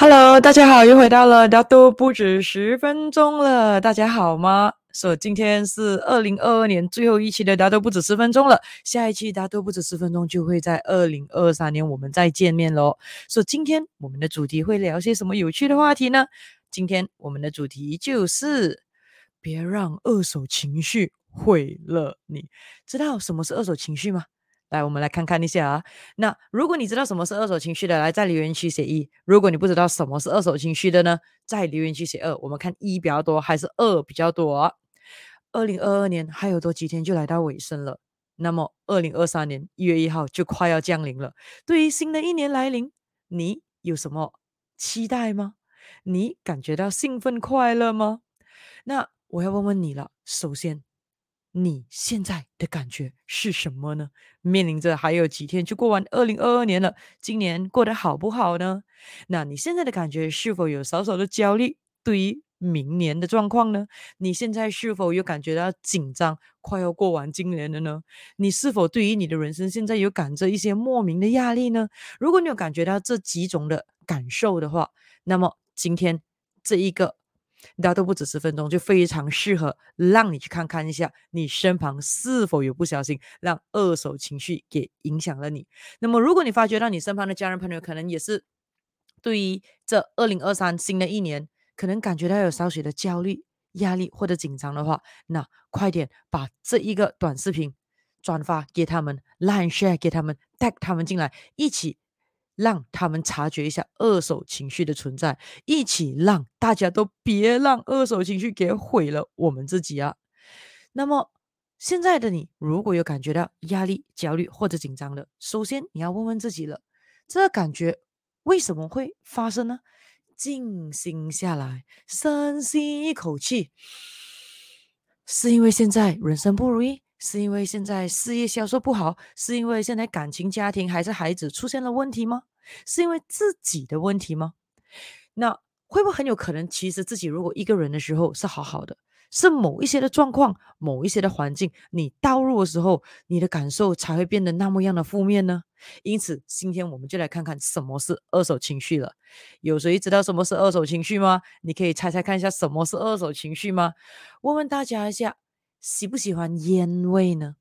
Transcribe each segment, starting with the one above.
Hello，大家好，又回到了大都不止十分钟了。大家好吗？说、so, 今天是二零二二年最后一期的大都不止十分钟了。下一期大都不止十分钟就会在二零二三年我们再见面喽。说、so, 今天我们的主题会聊些什么有趣的话题呢？今天我们的主题就是别让二手情绪毁了你。知道什么是二手情绪吗？来，我们来看看一下啊。那如果你知道什么是二手情绪的，来在留言区写一；如果你不知道什么是二手情绪的呢，在留言区写二。我们看一比较多还是二比较多啊？二零二二年还有多几天就来到尾声了，那么二零二三年一月一号就快要降临了。对于新的一年来临，你有什么期待吗？你感觉到兴奋快乐吗？那我要问问你了。首先。你现在的感觉是什么呢？面临着还有几天就过完二零二二年了，今年过得好不好呢？那你现在的感觉是否有少少的焦虑？对于明年的状况呢？你现在是否有感觉到紧张，快要过完今年了呢？你是否对于你的人生现在有感着一些莫名的压力呢？如果你有感觉到这几种的感受的话，那么今天这一个。大家都不止十分钟，就非常适合让你去看看一下，你身旁是否有不小心让二手情绪给影响了你。那么，如果你发觉到你身旁的家人朋友可能也是对于这二零二三新的一年，可能感觉到有少许的焦虑、压力或者紧张的话，那快点把这一个短视频转发给他们，Line share 给他们，带他们进来一起。让他们察觉一下二手情绪的存在，一起让大家都别让二手情绪给毁了我们自己啊！那么现在的你，如果有感觉到压力、焦虑或者紧张的，首先你要问问自己了，这个感觉为什么会发生呢？静心下来，深吸一口气，是因为现在人生不如意？是因为现在事业销售不好？是因为现在感情、家庭还是孩子出现了问题吗？是因为自己的问题吗？那会不会很有可能，其实自己如果一个人的时候是好好的，是某一些的状况、某一些的环境，你倒入的时候，你的感受才会变得那么样的负面呢？因此，今天我们就来看看什么是二手情绪了。有谁知道什么是二手情绪吗？你可以猜猜看一下什么是二手情绪吗？问问大家一下。喜不喜欢烟味呢？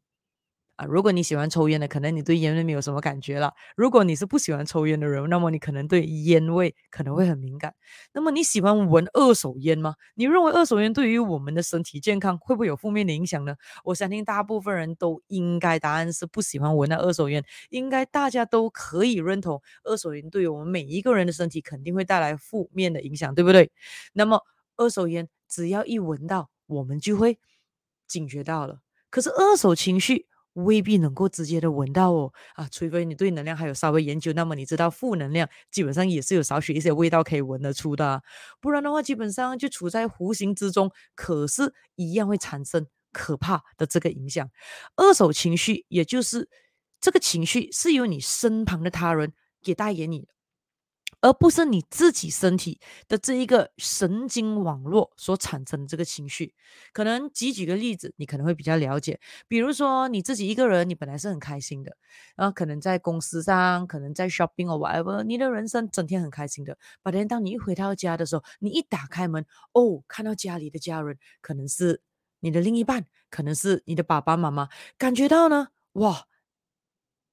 啊，如果你喜欢抽烟的，可能你对烟味没有什么感觉了。如果你是不喜欢抽烟的人，那么你可能对烟味可能会很敏感。那么你喜欢闻二手烟吗？你认为二手烟对于我们的身体健康会不会有负面的影响呢？我相信大部分人都应该答案是不喜欢闻那二手烟。应该大家都可以认同，二手烟对于我们每一个人的身体肯定会带来负面的影响，对不对？那么二手烟只要一闻到，我们就会。警觉到了，可是二手情绪未必能够直接的闻到哦啊，除非你对能量还有稍微研究，那么你知道负能量基本上也是有少许一些味道可以闻得出的，不然的话基本上就处在无形之中，可是一样会产生可怕的这个影响。二手情绪也就是这个情绪是由你身旁的他人给带给你。而不是你自己身体的这一个神经网络所产生的这个情绪，可能举几个例子，你可能会比较了解。比如说你自己一个人，你本来是很开心的，然后可能在公司上，可能在 shopping or whatever，你的人生整天很开心的。但是当你一回到家的时候，你一打开门，哦，看到家里的家人，可能是你的另一半，可能是你的爸爸妈妈，感觉到呢，哇，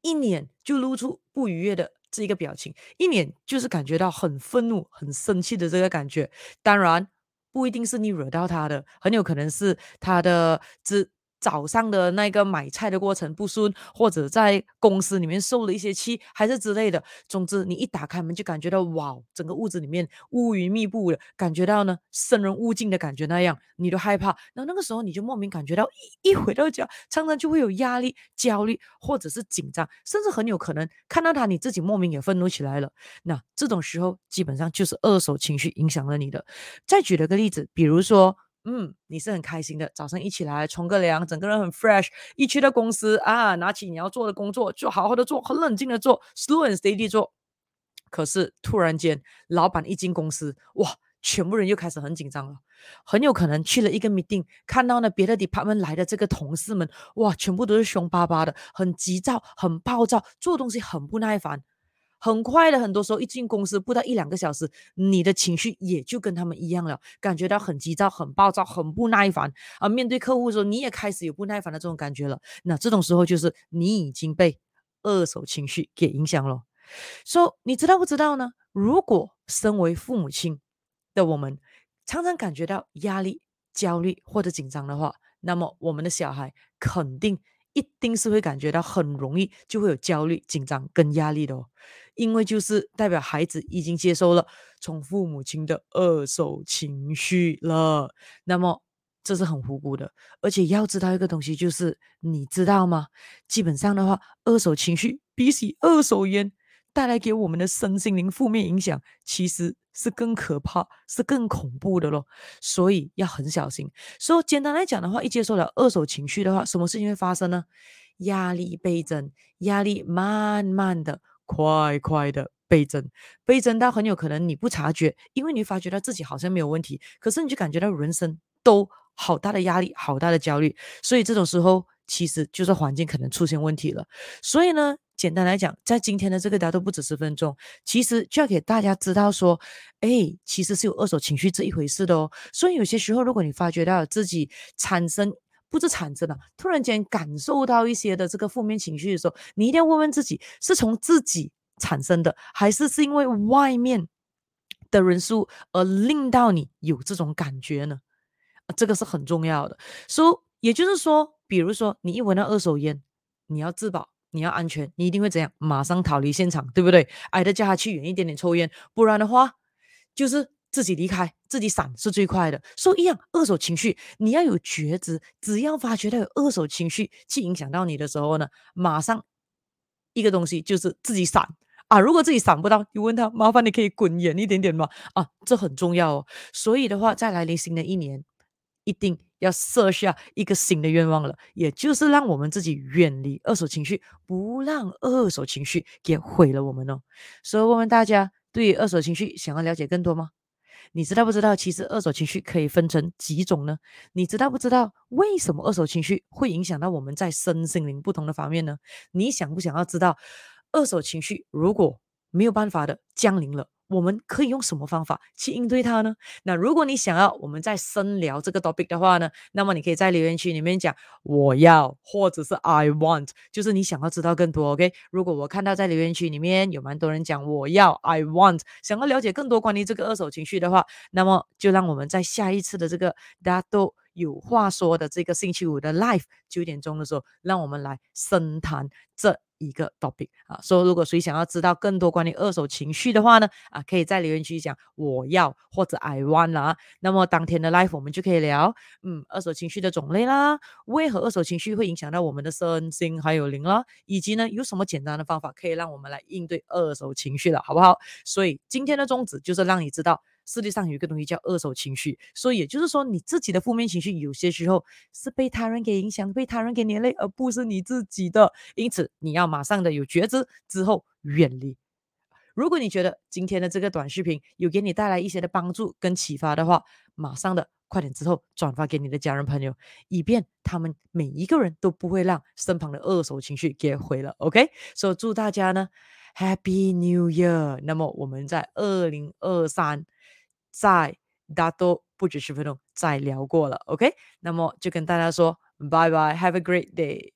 一脸就露出不愉悦的。是一个表情，一脸就是感觉到很愤怒、很生气的这个感觉。当然，不一定是你惹到他的，很有可能是他的之。早上的那个买菜的过程不顺，或者在公司里面受了一些气，还是之类的。总之，你一打开门就感觉到哇，整个屋子里面乌云密布的，感觉到呢生人勿近的感觉那样，你都害怕。然后那个时候你就莫名感觉到一一回到家，常常就会有压力、焦虑，或者是紧张，甚至很有可能看到他你自己莫名也愤怒起来了。那这种时候基本上就是二手情绪影响了你的。再举了个例子，比如说。嗯，你是很开心的，早上一起来冲个凉，整个人很 fresh。一去到公司啊，拿起你要做的工作，就好好的做，很冷静的做，slow and steady 做。可是突然间，老板一进公司，哇，全部人又开始很紧张了。很有可能去了一个 meeting，看到呢别的 department 来的这个同事们，哇，全部都是凶巴巴的，很急躁，很暴躁，做东西很不耐烦。很快的，很多时候一进公司不到一两个小时，你的情绪也就跟他们一样了，感觉到很急躁、很暴躁、很不耐烦啊。面对客户的时候，你也开始有不耐烦的这种感觉了。那这种时候就是你已经被二手情绪给影响了。说、so, 你知道不知道呢？如果身为父母亲的我们常常感觉到压力、焦虑或者紧张的话，那么我们的小孩肯定一定是会感觉到很容易就会有焦虑、紧张跟压力的哦，因为就是代表孩子已经接收了从父母亲的二手情绪了。那么这是很无辜的，而且要知道一个东西，就是你知道吗？基本上的话，二手情绪比起二手烟。带来给我们的身心灵负面影响，其实是更可怕，是更恐怖的咯。所以要很小心。所以简单来讲的话，一接受了二手情绪的话，什么事情会发生呢？压力倍增，压力慢慢的、快快的倍增，倍增到很有可能你不察觉，因为你发觉到自己好像没有问题，可是你就感觉到人生都好大的压力，好大的焦虑。所以这种时候，其实就是环境可能出现问题了。所以呢，简单来讲，在今天的这个大都不止十分钟，其实就要给大家知道说，哎，其实是有二手情绪这一回事的哦。所以有些时候，如果你发觉到自己产生不是产生了，突然间感受到一些的这个负面情绪的时候，你一定要问问自己，是从自己产生的，还是是因为外面的人数而令到你有这种感觉呢？这个是很重要的。所以也就是说，比如说你一闻到二手烟，你要自保。你要安全，你一定会怎样？马上逃离现场，对不对？挨着叫他去远一点点抽烟，不然的话，就是自己离开，自己闪是最快的。所以一样，二手情绪你要有觉知，只要发觉到有二手情绪去影响到你的时候呢，马上一个东西就是自己闪啊！如果自己闪不到，你问他，麻烦你可以滚远一点点吗？啊，这很重要哦。所以的话，再来临新的一年，一定。要设下一个新的愿望了，也就是让我们自己远离二手情绪，不让二手情绪给毁了我们哦。所以问问大家，对于二手情绪想要了解更多吗？你知道不知道，其实二手情绪可以分成几种呢？你知道不知道为什么二手情绪会影响到我们在身心灵不同的方面呢？你想不想要知道，二手情绪如果没有办法的降临了？我们可以用什么方法去应对它呢？那如果你想要我们再深聊这个 topic 的话呢，那么你可以在留言区里面讲我要，或者是 I want，就是你想要知道更多。OK，如果我看到在留言区里面有蛮多人讲我要 I want，想要了解更多关于这个二手情绪的话，那么就让我们在下一次的这个大家都有话说的这个星期五的 live 九点钟的时候，让我们来深谈这。一个 topic 啊，所以如果谁想要知道更多关于二手情绪的话呢，啊，可以在留言区讲我要或者 I want 啦。那么当天的 live 我们就可以聊，嗯，二手情绪的种类啦，为何二手情绪会影响到我们的身心还有灵啦，以及呢有什么简单的方法可以让我们来应对二手情绪了，好不好？所以今天的宗旨就是让你知道。世界上有一个东西叫二手情绪，所以也就是说，你自己的负面情绪有些时候是被他人给影响、被他人给连累，而不是你自己的。因此，你要马上的有觉知之后远离。如果你觉得今天的这个短视频有给你带来一些的帮助跟启发的话，马上的快点之后转发给你的家人朋友，以便他们每一个人都不会让身旁的二手情绪给毁了。OK，所以祝大家呢 Happy New Year。那么我们在二零二三。在大都不止十分钟再聊过了，OK，那么就跟大家说拜拜，Have a great day。